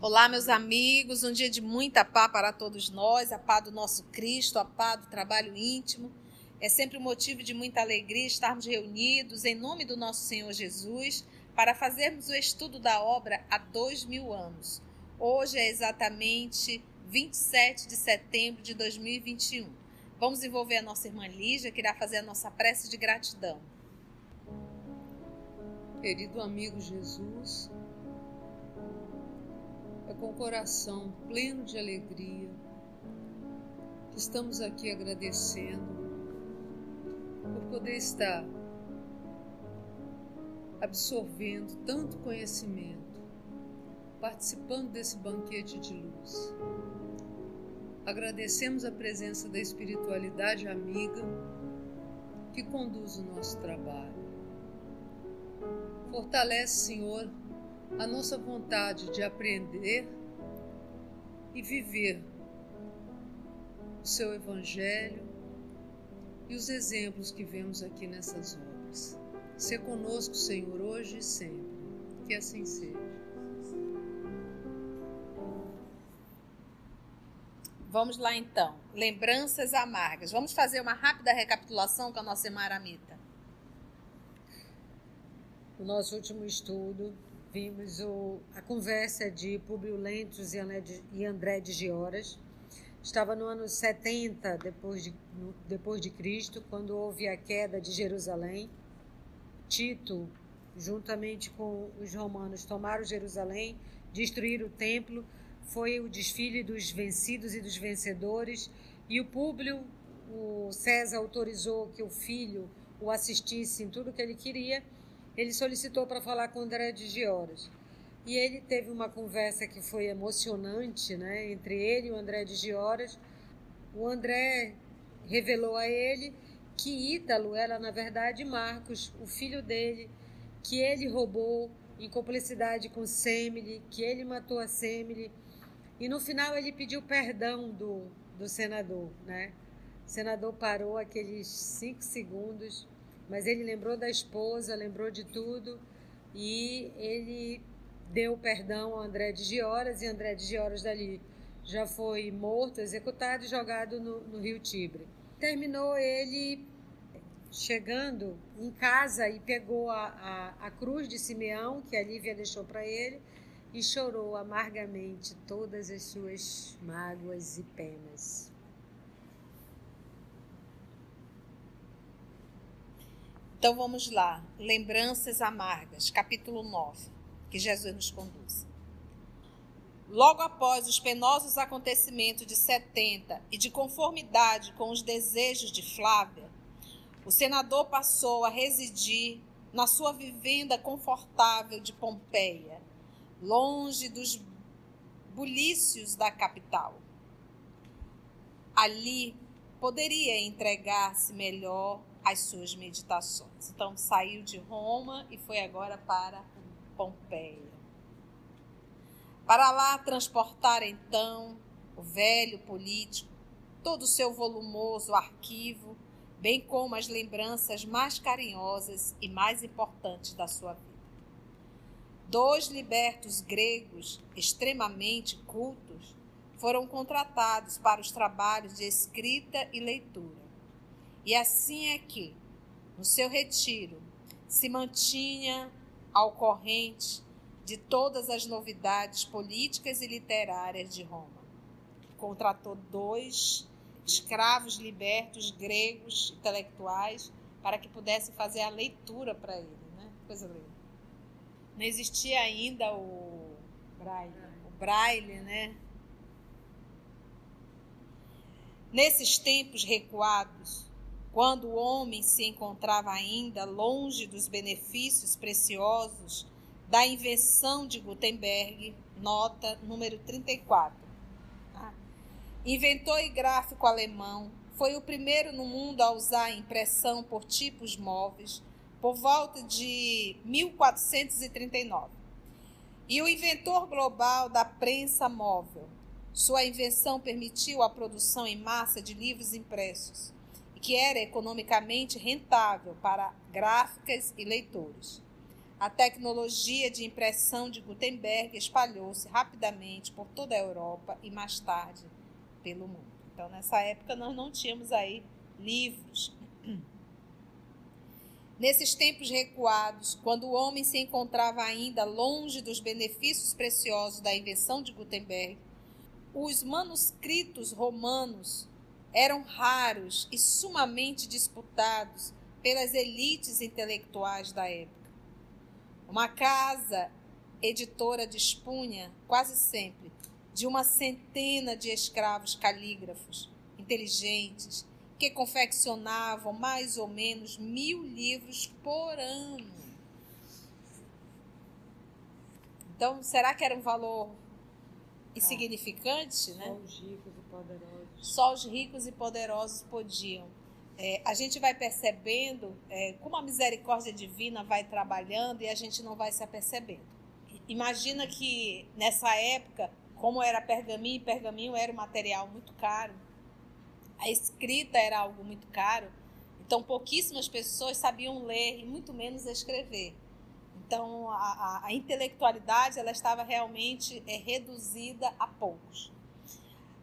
Olá, meus amigos, um dia de muita paz para todos nós, a paz do nosso Cristo, a paz do trabalho íntimo. É sempre um motivo de muita alegria estarmos reunidos em nome do nosso Senhor Jesus para fazermos o estudo da obra há dois mil anos. Hoje é exatamente 27 de setembro de 2021. Vamos envolver a nossa irmã Lígia, que irá fazer a nossa prece de gratidão. Querido amigo Jesus, é com o coração pleno de alegria que estamos aqui agradecendo por poder estar absorvendo tanto conhecimento, participando desse banquete de luz. Agradecemos a presença da espiritualidade amiga que conduz o nosso trabalho. Fortalece, Senhor, a nossa vontade de aprender e viver o seu Evangelho e os exemplos que vemos aqui nessas obras. Se conosco, Senhor, hoje e sempre. Que assim seja. Vamos lá então. Lembranças amargas. Vamos fazer uma rápida recapitulação com a nossa irmã. No nosso último estudo, vimos o, a conversa de Publio Lentulus e André de Gioras. Estava no ano 70 depois de, depois de Cristo, quando houve a queda de Jerusalém. Tito, juntamente com os romanos, tomaram Jerusalém, destruíram o templo. Foi o desfile dos vencidos e dos vencedores. E o Públio, o César autorizou que o filho o assistisse em tudo que ele queria ele solicitou para falar com André de Gioras. E ele teve uma conversa que foi emocionante, né, entre ele e o André de Gioras. O André revelou a ele que Ítalo era, na verdade, Marcos, o filho dele, que ele roubou em cumplicidade com Semele, que ele matou a Semele. E no final ele pediu perdão do, do senador, né? O senador parou aqueles cinco segundos mas ele lembrou da esposa, lembrou de tudo e ele deu perdão a André de Gioras e André de Gioras dali já foi morto, executado e jogado no, no rio Tibre. Terminou ele chegando em casa e pegou a, a, a cruz de Simeão que a Lívia deixou para ele e chorou amargamente todas as suas mágoas e penas. Então vamos lá. Lembranças amargas, capítulo 9. Que Jesus nos conduz. Logo após os penosos acontecimentos de 70 e de conformidade com os desejos de Flávia, o senador passou a residir na sua vivenda confortável de Pompeia, longe dos bulícios da capital. Ali poderia entregar-se melhor as suas meditações. Então saiu de Roma e foi agora para Pompeia. Para lá transportar então o velho político, todo o seu volumoso arquivo, bem como as lembranças mais carinhosas e mais importantes da sua vida. Dois libertos gregos extremamente cultos foram contratados para os trabalhos de escrita e leitura e assim é que, no seu retiro, se mantinha ao corrente de todas as novidades políticas e literárias de Roma. Contratou dois escravos libertos gregos intelectuais para que pudessem fazer a leitura para ele, né? Coisa linda. Não existia ainda o braille, o braille, né? Nesses tempos recuados, quando o homem se encontrava ainda longe dos benefícios preciosos da invenção de Gutenberg, nota número 34. Tá? Inventor e gráfico alemão, foi o primeiro no mundo a usar impressão por tipos móveis por volta de 1439. E o inventor global da prensa móvel, Sua invenção permitiu a produção em massa de livros impressos, que era economicamente rentável para gráficas e leitores. A tecnologia de impressão de Gutenberg espalhou-se rapidamente por toda a Europa e mais tarde pelo mundo. Então, nessa época, nós não tínhamos aí livros. Nesses tempos recuados, quando o homem se encontrava ainda longe dos benefícios preciosos da invenção de Gutenberg, os manuscritos romanos eram raros e sumamente disputados pelas elites intelectuais da época. Uma casa editora dispunha, quase sempre, de uma centena de escravos calígrafos, inteligentes, que confeccionavam mais ou menos mil livros por ano. Então, será que era um valor insignificante, Só né? os ricos e poderosos. Só os ricos e poderosos podiam. É, a gente vai percebendo é, como a misericórdia divina vai trabalhando e a gente não vai se apercebendo. Imagina que nessa época, como era pergaminho, pergaminho era um material muito caro, a escrita era algo muito caro, então pouquíssimas pessoas sabiam ler e muito menos escrever. Então a, a, a intelectualidade ela estava realmente é, reduzida a poucos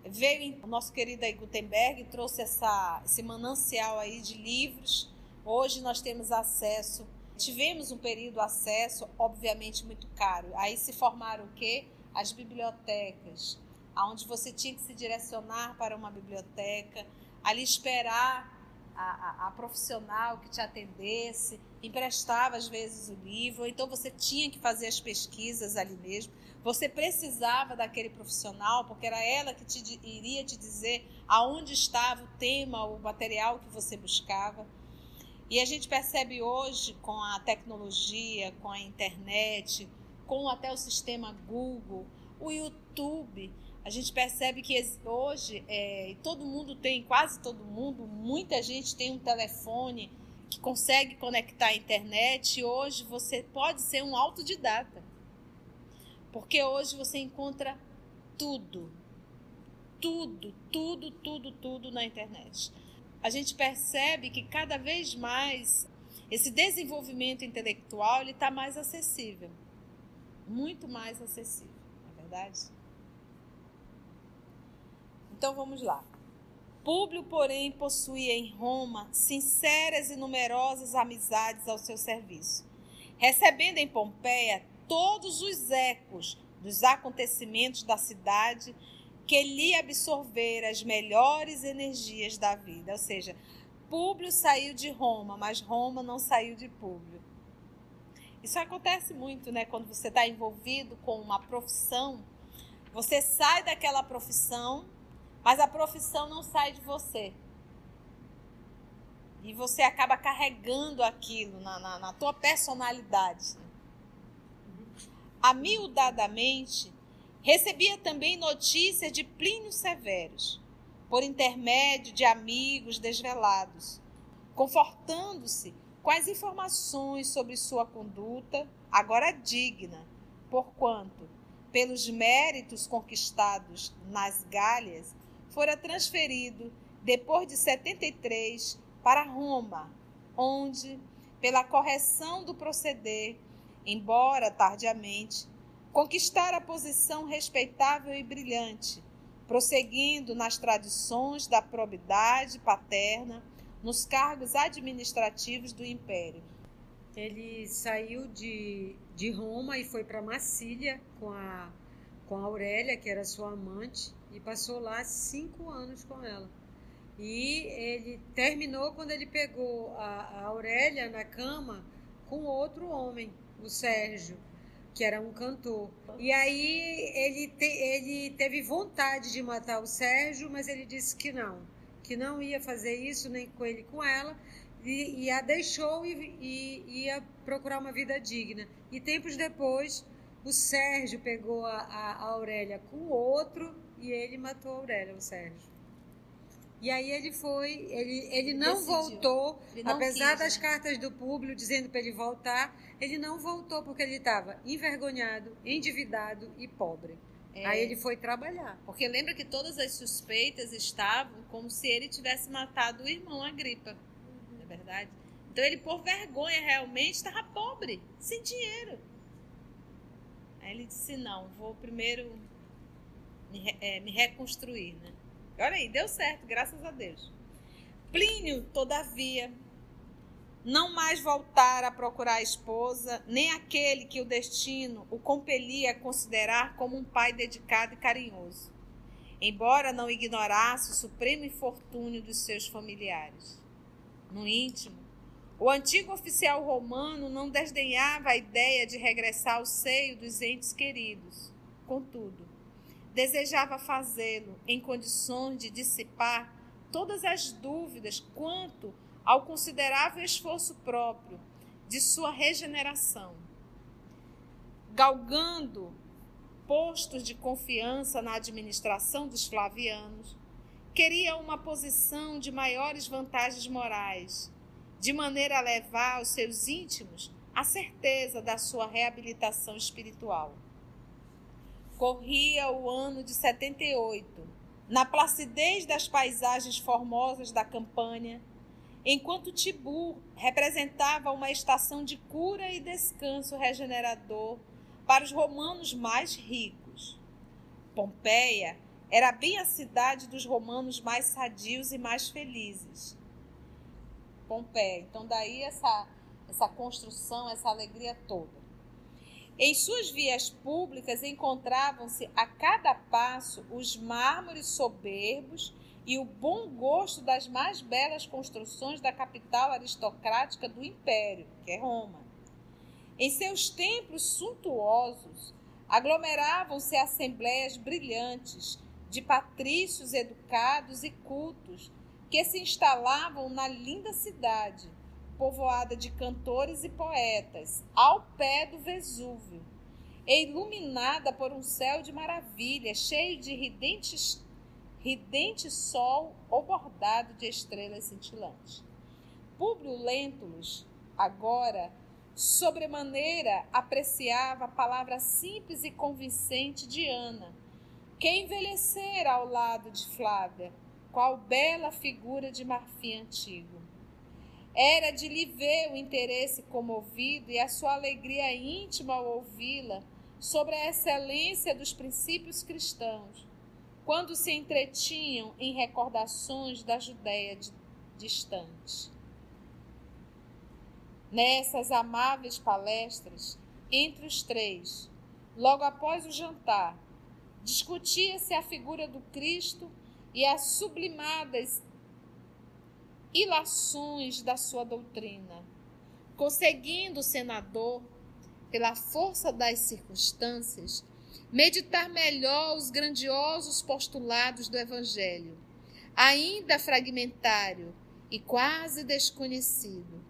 veio o nosso querido aí Gutenberg trouxe essa, esse manancial aí de livros. Hoje nós temos acesso, tivemos um período acesso, obviamente muito caro. Aí se formaram o quê? As bibliotecas, aonde você tinha que se direcionar para uma biblioteca, ali esperar a, a, a profissional que te atendesse, emprestava às vezes o livro, então você tinha que fazer as pesquisas ali mesmo. Você precisava daquele profissional, porque era ela que te, iria te dizer aonde estava o tema, o material que você buscava. E a gente percebe hoje, com a tecnologia, com a internet, com até o sistema Google, o YouTube, a gente percebe que hoje é, todo mundo tem, quase todo mundo, muita gente tem um telefone que consegue conectar a internet. E hoje você pode ser um autodidata. Porque hoje você encontra tudo. Tudo, tudo, tudo, tudo na internet. A gente percebe que cada vez mais esse desenvolvimento intelectual ele está mais acessível. Muito mais acessível, não é verdade? Então vamos lá. Públio, porém, possuía em Roma sinceras e numerosas amizades ao seu serviço, recebendo em Pompeia todos os ecos dos acontecimentos da cidade que lhe absorveram as melhores energias da vida. Ou seja, Públio saiu de Roma, mas Roma não saiu de Públio. Isso acontece muito, né? Quando você está envolvido com uma profissão, você sai daquela profissão, mas a profissão não sai de você. E você acaba carregando aquilo na, na, na tua personalidade amiudadamente, recebia também notícias de Plínio Severos, por intermédio de amigos desvelados, confortando-se com as informações sobre sua conduta, agora digna, porquanto, pelos méritos conquistados nas Gálias, fora transferido, depois de 73, para Roma, onde, pela correção do proceder, embora tardiamente, conquistara a posição respeitável e brilhante, prosseguindo nas tradições da probidade paterna nos cargos administrativos do império. Ele saiu de, de Roma e foi para Massília com a, com a Aurélia, que era sua amante, e passou lá cinco anos com ela. E ele terminou quando ele pegou a, a Aurélia na cama com outro homem o Sérgio, que era um cantor. E aí ele, te, ele teve vontade de matar o Sérgio, mas ele disse que não, que não ia fazer isso nem com ele com ela, e, e a deixou e, e, ia procurar uma vida digna. E tempos depois, o Sérgio pegou a, a, Aurélia com outro e ele matou a Aurélia, o Sérgio. E aí ele foi, ele, ele não Decidiu. voltou, ele não apesar quis, das né? cartas do público dizendo para ele voltar, ele não voltou porque ele estava envergonhado, endividado e pobre. É, Aí ele foi trabalhar. Porque lembra que todas as suspeitas estavam como se ele tivesse matado o irmão Agripa. Não é verdade? Então ele, por vergonha, realmente estava pobre, sem dinheiro. Aí ele disse: Não, vou primeiro me, é, me reconstruir. Né? Olha aí, deu certo, graças a Deus. Plínio, todavia, não mais voltar a procurar a esposa, nem aquele que o destino o compelia a considerar como um pai dedicado e carinhoso, embora não ignorasse o supremo infortúnio dos seus familiares. No íntimo, o antigo oficial romano não desdenhava a ideia de regressar ao seio dos entes queridos. Contudo, desejava fazê-lo em condições de dissipar todas as dúvidas quanto ao considerável esforço próprio de sua regeneração, galgando postos de confiança na administração dos flavianos, queria uma posição de maiores vantagens morais, de maneira a levar aos seus íntimos a certeza da sua reabilitação espiritual. Corria o ano de 78, na placidez das paisagens formosas da campanha, enquanto Tibur representava uma estação de cura e descanso regenerador para os romanos mais ricos. Pompeia era bem a cidade dos romanos mais sadios e mais felizes. Pompeia, então daí essa essa construção, essa alegria toda. Em suas vias públicas encontravam-se a cada passo os mármores soberbos e o bom gosto das mais belas construções da capital aristocrática do império, que é Roma. Em seus templos suntuosos aglomeravam-se assembleias brilhantes de patrícios educados e cultos que se instalavam na linda cidade, povoada de cantores e poetas, ao pé do Vesúvio, e iluminada por um céu de maravilha, cheio de ridentes ridente sol ou bordado de estrelas cintilantes. Públio Lentulus, agora, sobremaneira apreciava a palavra simples e convincente de Ana, que envelhecera ao lado de Flávia, qual bela figura de marfim antigo. Era de lhe ver o interesse comovido e a sua alegria íntima ao ouvi-la sobre a excelência dos princípios cristãos, quando se entretinham em recordações da Judéia distante. Nessas amáveis palestras, entre os três, logo após o jantar, discutia-se a figura do Cristo e as sublimadas ilações da sua doutrina, conseguindo o senador, pela força das circunstâncias, meditar melhor os grandiosos postulados do Evangelho, ainda fragmentário e quase desconhecido,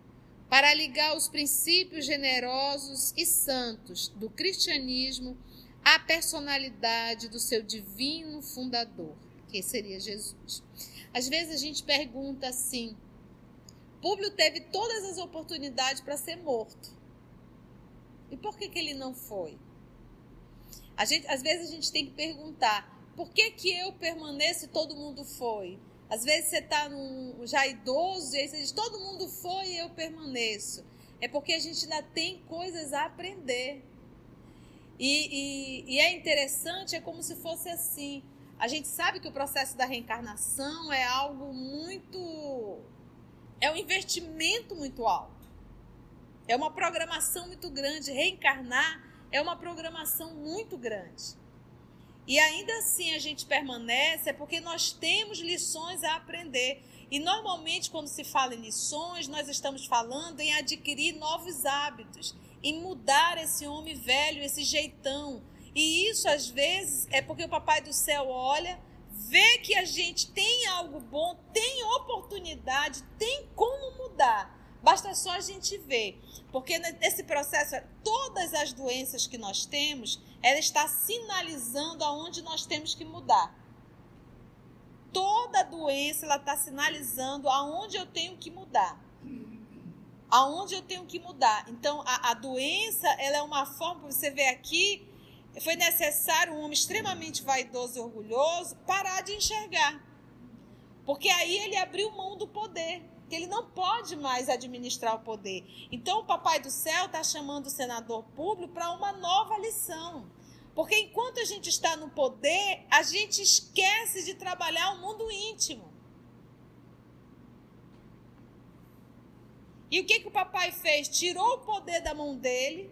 para ligar os princípios generosos e santos do cristianismo à personalidade do seu divino fundador, que seria Jesus. Às vezes a gente pergunta assim: Públio teve todas as oportunidades para ser morto. E por que, que ele não foi? A gente, às vezes a gente tem que perguntar: por que, que eu permaneço e todo mundo foi? Às vezes você está já idoso e aí você diz: todo mundo foi e eu permaneço. É porque a gente ainda tem coisas a aprender. E, e, e é interessante, é como se fosse assim. A gente sabe que o processo da reencarnação é algo muito. É um investimento muito alto. É uma programação muito grande. Reencarnar é uma programação muito grande. E ainda assim a gente permanece é porque nós temos lições a aprender. E normalmente, quando se fala em lições, nós estamos falando em adquirir novos hábitos, em mudar esse homem velho, esse jeitão. E isso, às vezes, é porque o Papai do Céu olha, vê que a gente tem algo bom, tem oportunidade, tem como mudar. Basta só a gente ver. Porque nesse processo, todas as doenças que nós temos, ela está sinalizando aonde nós temos que mudar. Toda doença, ela está sinalizando aonde eu tenho que mudar. Aonde eu tenho que mudar. Então, a, a doença, ela é uma forma, você vê aqui, foi necessário um homem extremamente vaidoso e orgulhoso parar de enxergar. Porque aí ele abriu mão do poder, que ele não pode mais administrar o poder. Então o papai do céu está chamando o senador público para uma nova lição. Porque enquanto a gente está no poder, a gente esquece de trabalhar o mundo íntimo. E o que, que o papai fez? Tirou o poder da mão dele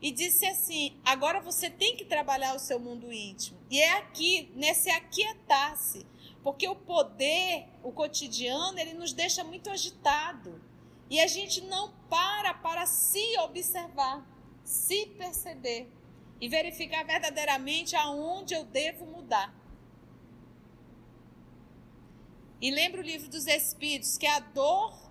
e disse assim: agora você tem que trabalhar o seu mundo íntimo. E é aqui, nesse aquietar-se. Porque o poder, o cotidiano, ele nos deixa muito agitado. E a gente não para para se observar, se perceber e verificar verdadeiramente aonde eu devo mudar. E lembra o livro dos Espíritos que a dor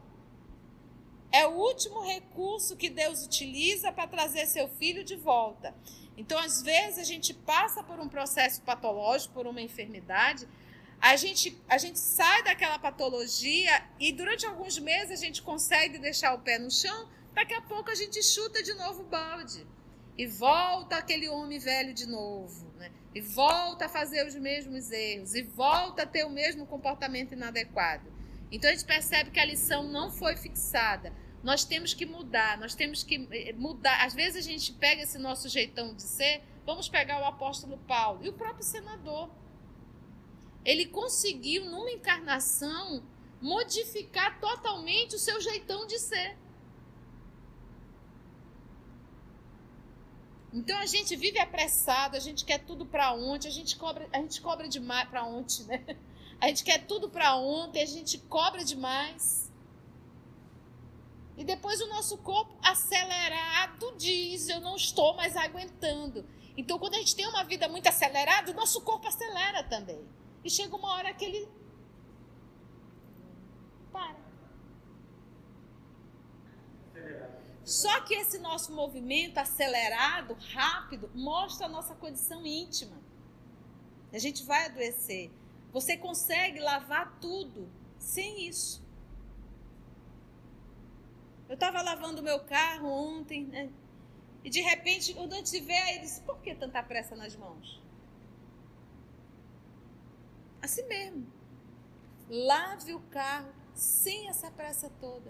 é o último recurso que Deus utiliza para trazer seu filho de volta. Então, às vezes, a gente passa por um processo patológico, por uma enfermidade, a gente, a gente sai daquela patologia e durante alguns meses a gente consegue deixar o pé no chão, daqui a pouco a gente chuta de novo o balde. E volta aquele homem velho de novo, né? E volta a fazer os mesmos erros, e volta a ter o mesmo comportamento inadequado. Então a gente percebe que a lição não foi fixada. Nós temos que mudar, nós temos que eh, mudar. Às vezes a gente pega esse nosso jeitão de ser, vamos pegar o apóstolo Paulo e o próprio senador. Ele conseguiu, numa encarnação, modificar totalmente o seu jeitão de ser. Então a gente vive apressado, a gente quer tudo para ontem, a gente cobra, a gente cobra demais para ontem, né? A gente quer tudo para ontem, a gente cobra demais. E depois o nosso corpo acelerado diz: Eu não estou mais aguentando. Então, quando a gente tem uma vida muito acelerada, o nosso corpo acelera também. E chega uma hora que ele para. Só que esse nosso movimento acelerado, rápido, mostra a nossa condição íntima. A gente vai adoecer. Você consegue lavar tudo sem isso. Eu estava lavando o meu carro ontem, né? E de repente, quando eu te ver, aí disse: por que tanta pressa nas mãos? Assim mesmo. Lave o carro sem essa pressa toda.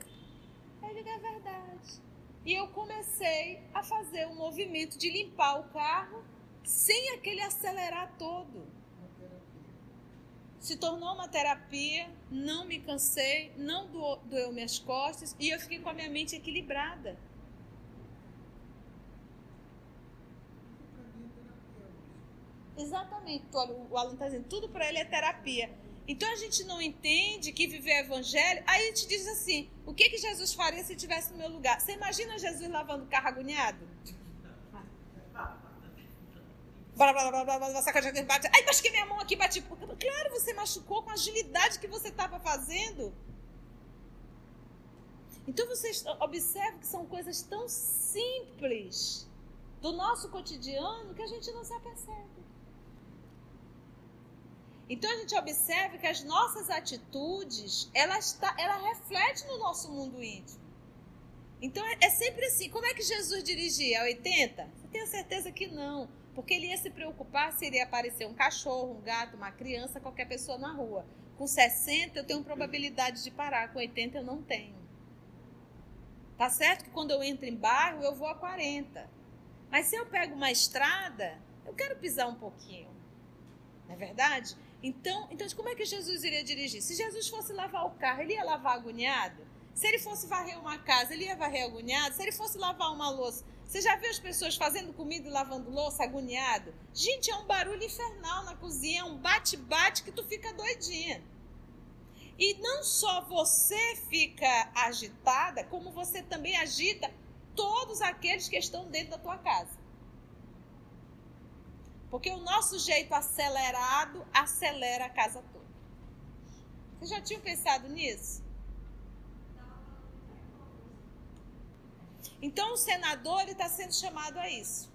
Ele é verdade. E eu comecei a fazer o um movimento de limpar o carro sem aquele acelerar todo se tornou uma terapia, não me cansei, não doeu minhas costas e eu fiquei com a minha mente equilibrada. Exatamente, o aluno está dizendo, tudo para ele é terapia. Então a gente não entende que viver evangelho. Aí a gente diz assim: o que, que Jesus faria se estivesse no meu lugar? Você imagina Jesus lavando o carro agoniado? Blá, blá, blá, blá, blá, blá, bate. Ai, machuquei minha mão aqui, bati. Claro, você machucou com a agilidade que você estava fazendo. Então você observa que são coisas tão simples do nosso cotidiano que a gente não se apercebe. Então a gente observa que as nossas atitudes, ela, está, ela reflete no nosso mundo íntimo. Então é, é sempre assim. Como é que Jesus dirigia? A 80? Eu tenho certeza que não. Porque ele ia se preocupar se iria aparecer um cachorro, um gato, uma criança, qualquer pessoa na rua. Com 60 eu tenho probabilidade de parar, com 80 eu não tenho. Tá certo que quando eu entro em bairro eu vou a 40. Mas se eu pego uma estrada, eu quero pisar um pouquinho. Não é verdade? Então, então, como é que Jesus iria dirigir? Se Jesus fosse lavar o carro, ele ia lavar agoniado? Se ele fosse varrer uma casa, ele ia varrer agoniado? Se ele fosse lavar uma louça, você já viu as pessoas fazendo comida e lavando louça agoniado? Gente, é um barulho infernal na cozinha, é um bate-bate que tu fica doidinha. E não só você fica agitada, como você também agita todos aqueles que estão dentro da tua casa. Porque o nosso jeito acelerado acelera a casa toda. Vocês já tinham pensado nisso? Então o senador está sendo chamado a isso.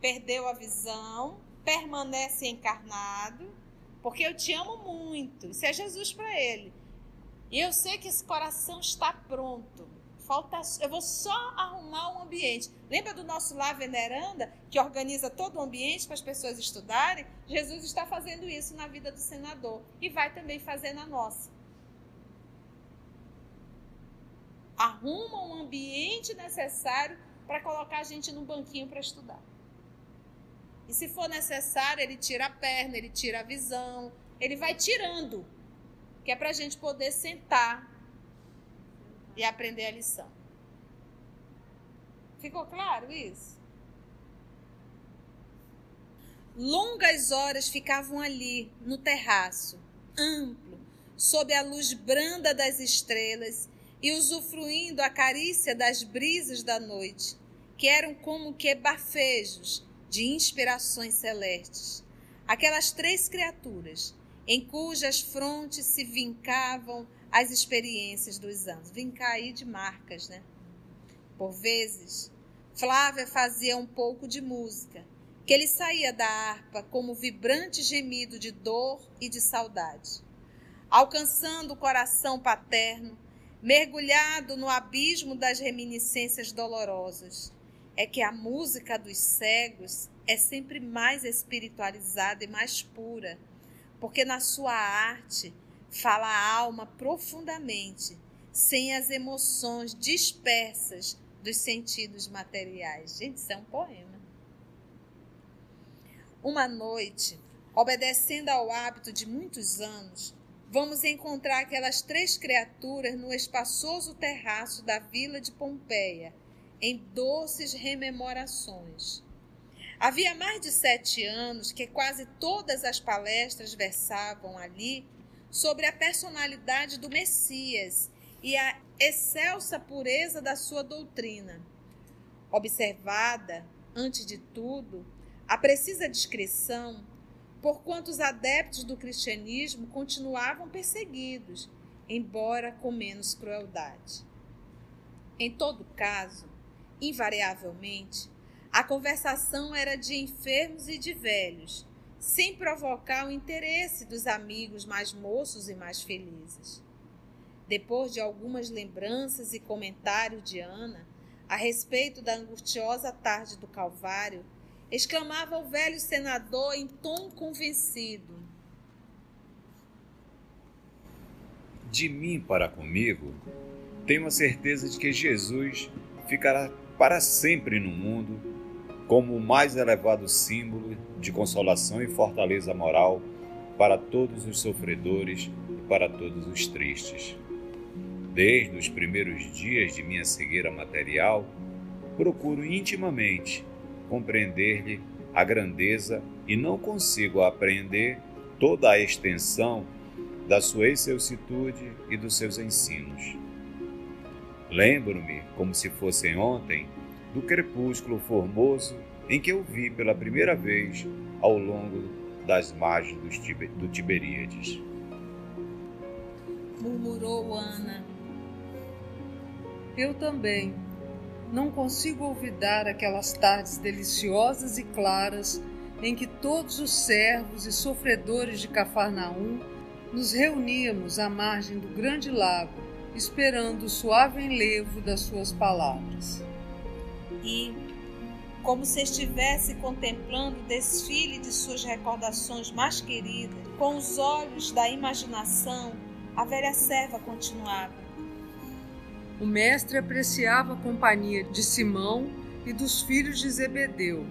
Perdeu a visão, permanece encarnado, porque eu te amo muito. Isso é Jesus para ele. E eu sei que esse coração está pronto. falta, eu vou só arrumar um ambiente. Lembra do nosso Lá Veneranda, que organiza todo o ambiente para as pessoas estudarem? Jesus está fazendo isso na vida do senador e vai também fazer na nossa. Arruma um ambiente necessário para colocar a gente num banquinho para estudar. E se for necessário, ele tira a perna, ele tira a visão, ele vai tirando, que é para a gente poder sentar e aprender a lição. Ficou claro isso? Longas horas ficavam ali, no terraço, amplo, sob a luz branda das estrelas e usufruindo a carícia das brisas da noite, que eram como que bafejos de inspirações celestes. Aquelas três criaturas, em cujas frontes se vincavam as experiências dos anos. Vincar aí de marcas, né? Por vezes, Flávia fazia um pouco de música, que ele saía da harpa como vibrante gemido de dor e de saudade. Alcançando o coração paterno, mergulhado no abismo das reminiscências dolorosas, é que a música dos cegos é sempre mais espiritualizada e mais pura, porque na sua arte fala a alma profundamente, sem as emoções dispersas dos sentidos materiais. Gente, isso é um poema. Uma noite, obedecendo ao hábito de muitos anos, vamos encontrar aquelas três criaturas no espaçoso terraço da vila de Pompeia em doces rememorações. Havia mais de sete anos que quase todas as palestras versavam ali sobre a personalidade do Messias e a excelsa pureza da sua doutrina. Observada, antes de tudo, a precisa descrição, porquanto os adeptos do cristianismo continuavam perseguidos, embora com menos crueldade. Em todo caso, invariavelmente, a conversação era de enfermos e de velhos, sem provocar o interesse dos amigos mais moços e mais felizes. Depois de algumas lembranças e comentários de Ana a respeito da angustiosa tarde do Calvário, exclamava o velho senador em tom convencido: De mim para comigo, tenho a certeza de que Jesus ficará para sempre no mundo como o mais elevado símbolo de consolação e fortaleza moral para todos os sofredores e para todos os tristes. Desde os primeiros dias de minha cegueira material, procuro intimamente compreender-lhe a grandeza e não consigo apreender toda a extensão da sua excelsitude e dos seus ensinos. Lembro-me, como se fosse ontem, do crepúsculo formoso em que eu vi pela primeira vez ao longo das margens do Tiberíades. Murmurou Ana. Eu também. Não consigo olvidar aquelas tardes deliciosas e claras em que todos os servos e sofredores de Cafarnaum nos reuníamos à margem do grande lago esperando o suave enlevo das suas palavras. E, como se estivesse contemplando o desfile de suas recordações mais queridas, com os olhos da imaginação, a velha serva continuava. O mestre apreciava a companhia de Simão e dos filhos de Zebedeu,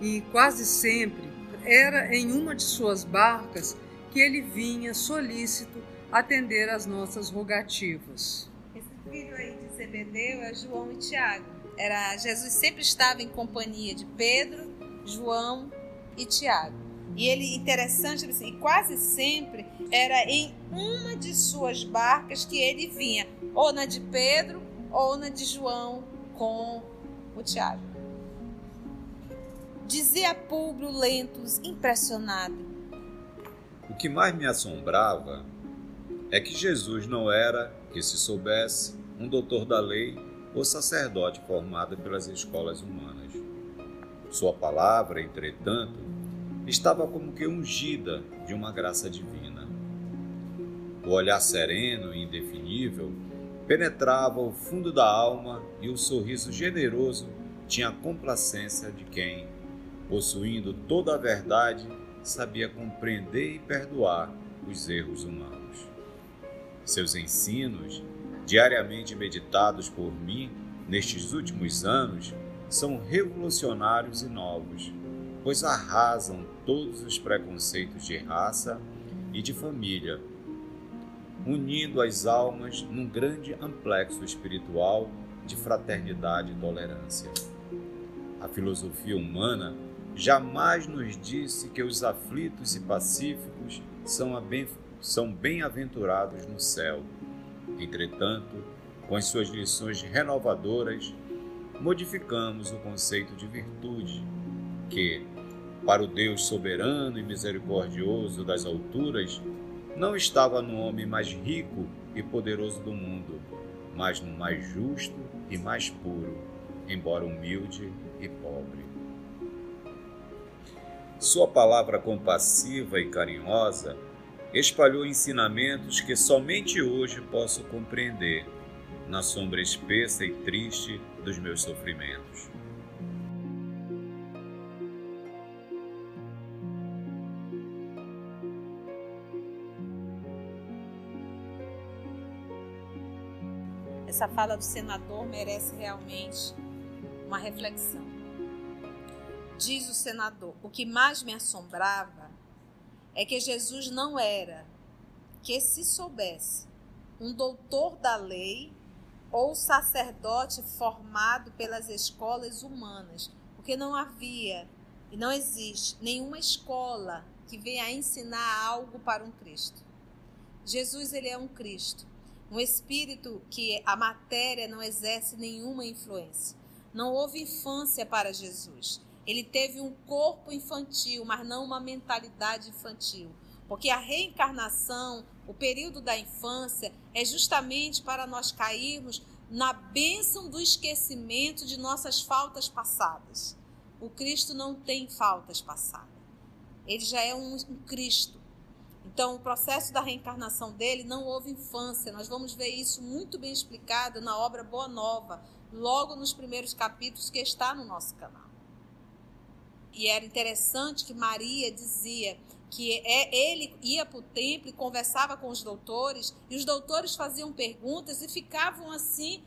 e quase sempre era em uma de suas barcas que ele vinha solícito atender às nossas rogativas. Esse filho aí de Zebedeu é João e Tiago. Era Jesus sempre estava em companhia de Pedro, João e Tiago. E ele interessante assim, quase sempre era em uma de suas barcas que ele vinha, ou na de Pedro ou na de João com o Tiago. Dizia Públio Lentos, impressionado. O que mais me assombrava é que Jesus não era, que se soubesse, um doutor da lei ou sacerdote formado pelas escolas humanas. Sua palavra, entretanto, estava como que ungida de uma graça divina. O olhar sereno e indefinível penetrava o fundo da alma e o sorriso generoso tinha a complacência de quem, possuindo toda a verdade, sabia compreender e perdoar os erros humanos. Seus ensinos, diariamente meditados por mim nestes últimos anos, são revolucionários e novos, pois arrasam todos os preconceitos de raça e de família, unindo as almas num grande amplexo espiritual de fraternidade e tolerância. A filosofia humana jamais nos disse que os aflitos e pacíficos são bem-aventurados no céu. Entretanto, com as suas lições renovadoras, modificamos o conceito de virtude, que, para o Deus soberano e misericordioso das alturas, não estava no homem mais rico e poderoso do mundo, mas no mais justo e mais puro, embora humilde e pobre. Sua palavra compassiva e carinhosa espalhou ensinamentos que somente hoje posso compreender na sombra espessa e triste dos meus sofrimentos. Essa fala do senador merece realmente uma reflexão. Diz o senador: O que mais me assombrava é que Jesus não era, que se soubesse, um doutor da lei ou sacerdote formado pelas escolas humanas, porque não havia e não existe nenhuma escola que venha ensinar algo para um Cristo. Jesus ele é um Cristo, um espírito que a matéria não exerce nenhuma influência. Não houve infância para Jesus. Ele teve um corpo infantil, mas não uma mentalidade infantil. Porque a reencarnação, o período da infância, é justamente para nós cairmos na bênção do esquecimento de nossas faltas passadas. O Cristo não tem faltas passadas. Ele já é um, um Cristo. Então, o processo da reencarnação dele não houve infância. Nós vamos ver isso muito bem explicado na obra Boa Nova, logo nos primeiros capítulos que está no nosso canal. E era interessante que Maria dizia que é, ele ia para o templo e conversava com os doutores, e os doutores faziam perguntas e ficavam assim,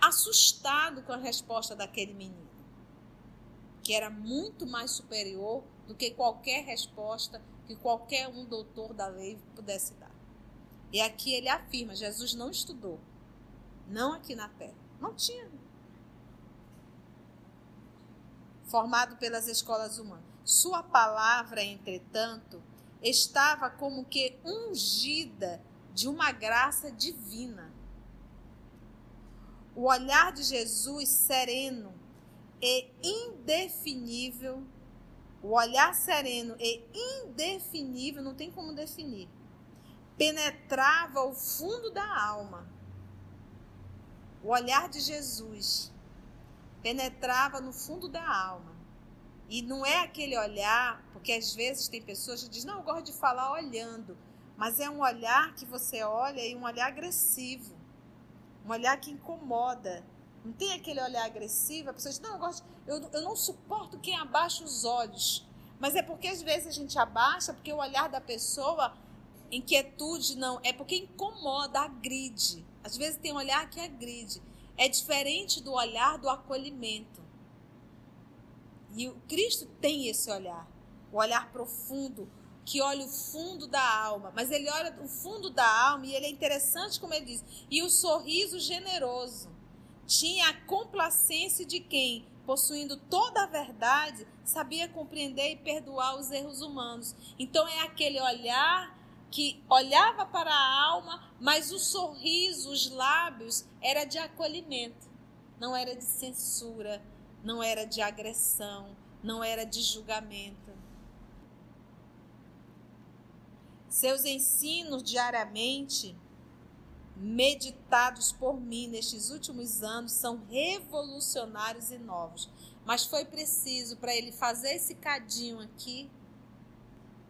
assustados com a resposta daquele menino, que era muito mais superior do que qualquer resposta que qualquer um doutor da lei pudesse dar. E aqui ele afirma: Jesus não estudou, não aqui na terra, não tinha formado pelas escolas humanas. Sua palavra, entretanto, estava como que ungida de uma graça divina. O olhar de Jesus sereno e indefinível, o olhar sereno e indefinível, não tem como definir, penetrava o fundo da alma. O olhar de Jesus penetrava no fundo da alma. E não é aquele olhar, porque às vezes tem pessoas que dizem, não, eu gosto de falar olhando, mas é um olhar que você olha e um olhar agressivo, um olhar que incomoda. Não tem aquele olhar agressivo, a pessoa diz, não, eu, gosto, eu, eu não suporto quem abaixa os olhos. Mas é porque às vezes a gente abaixa, porque o olhar da pessoa, inquietude, não, é porque incomoda, agride. Às vezes tem um olhar que agride. É diferente do olhar do acolhimento. E o Cristo tem esse olhar, o olhar profundo, que olha o fundo da alma, mas ele olha o fundo da alma e ele é interessante como ele diz, e o sorriso generoso. Tinha a complacência de quem, possuindo toda a verdade, sabia compreender e perdoar os erros humanos. Então é aquele olhar que olhava para a alma, mas o sorriso, os lábios, era de acolhimento, não era de censura, não era de agressão, não era de julgamento. Seus ensinos diariamente, meditados por mim nestes últimos anos, são revolucionários e novos. Mas foi preciso para ele fazer esse cadinho aqui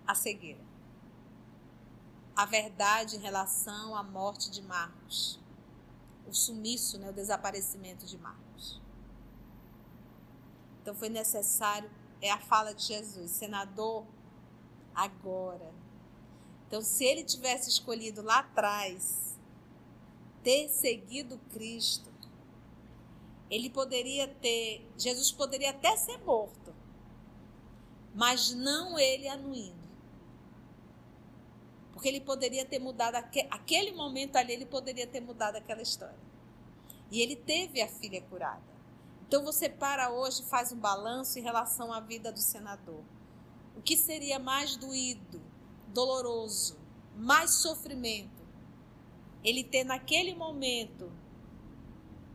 a cegueira a verdade em relação à morte de Marcos. o sumiço, né, o desaparecimento de Marcos. Então foi necessário, é a fala de Jesus, senador, agora. Então, se ele tivesse escolhido lá atrás ter seguido Cristo, ele poderia ter, Jesus poderia até ser morto, mas não ele anuindo. Porque ele poderia ter mudado, aquele momento ali, ele poderia ter mudado aquela história. E ele teve a filha curada. Então você para hoje faz um balanço em relação à vida do senador. O que seria mais doído, doloroso, mais sofrimento? Ele ter naquele momento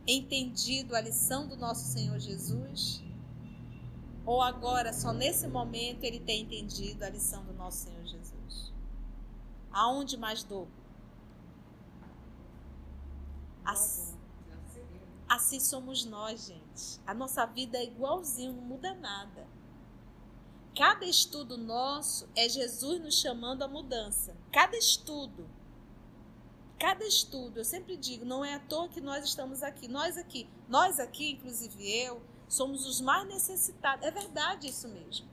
entendido a lição do nosso Senhor Jesus? Ou agora, só nesse momento, ele tem entendido a lição do nosso Senhor Jesus? Aonde mais dor? Assim, assim somos nós, gente. A nossa vida é igualzinho, não muda nada. Cada estudo nosso é Jesus nos chamando à mudança. Cada estudo cada estudo, eu sempre digo, não é à toa que nós estamos aqui. Nós aqui, nós aqui, inclusive eu, somos os mais necessitados. É verdade isso mesmo.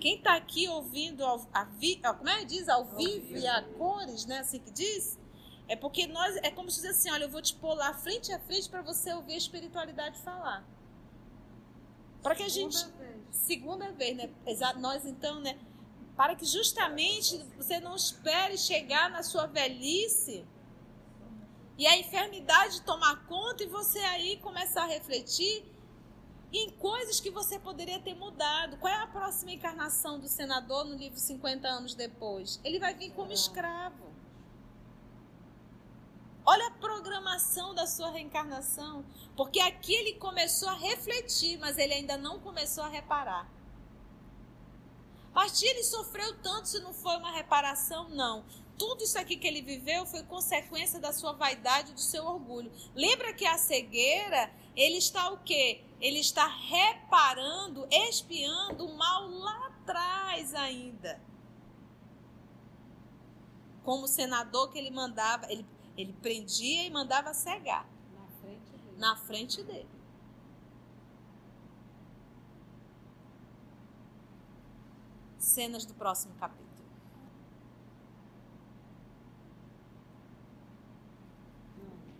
Quem está aqui ouvindo ao, a vi, como é que diz? Ao vivo e a cores, né? Assim que diz? É porque nós, é como se dizer assim, olha, eu vou te pôr lá frente a frente para você ouvir a espiritualidade falar. Para que a gente... Vez. Segunda vez, né? Nós então, né? Para que justamente você não espere chegar na sua velhice e a enfermidade tomar conta e você aí começar a refletir em coisas que você poderia ter mudado. Qual é a próxima encarnação do senador no livro 50 anos depois? Ele vai vir como escravo. Olha a programação da sua reencarnação, porque aqui ele começou a refletir, mas ele ainda não começou a reparar. Mas ele sofreu tanto se não foi uma reparação? Não tudo isso aqui que ele viveu foi consequência da sua vaidade, do seu orgulho. Lembra que a cegueira, ele está o quê? Ele está reparando, espiando o mal lá atrás ainda. Como senador que ele mandava, ele, ele prendia e mandava cegar. Na frente dele. Na frente dele. Cenas do próximo capítulo.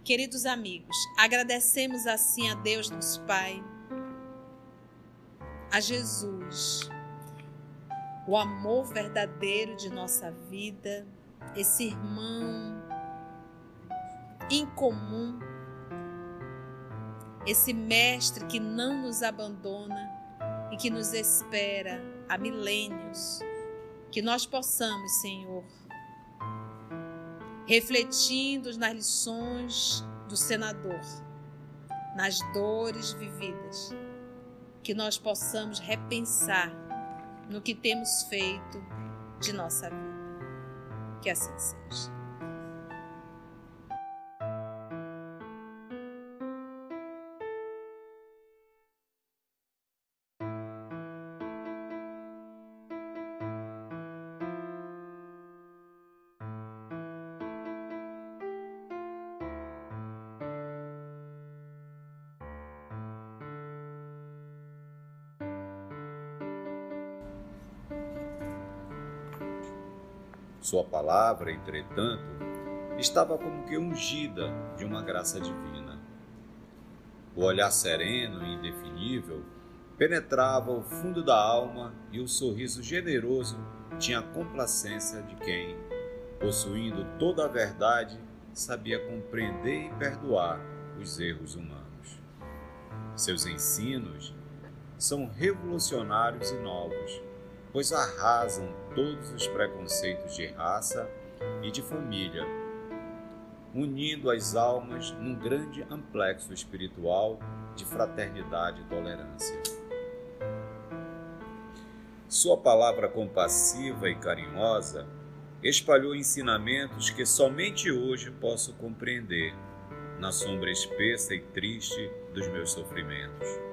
Queridos amigos, agradecemos assim a Deus nosso Pai, a Jesus, o amor verdadeiro de nossa vida, esse irmão incomum, esse mestre que não nos abandona e que nos espera há milênios, que nós possamos, Senhor, refletindo nas lições do senador, nas dores vividas, que nós possamos repensar no que temos feito de nossa vida. Que assim seja. Sua palavra, entretanto, estava como que ungida de uma graça divina. O olhar sereno e indefinível penetrava o fundo da alma e o sorriso generoso tinha a complacência de quem, possuindo toda a verdade, sabia compreender e perdoar os erros humanos. Seus ensinos são revolucionários e novos pois arrasam todos os preconceitos de raça e de família, unindo as almas num grande amplexo espiritual de fraternidade e tolerância. Sua palavra compassiva e carinhosa espalhou ensinamentos que somente hoje posso compreender na sombra espessa e triste dos meus sofrimentos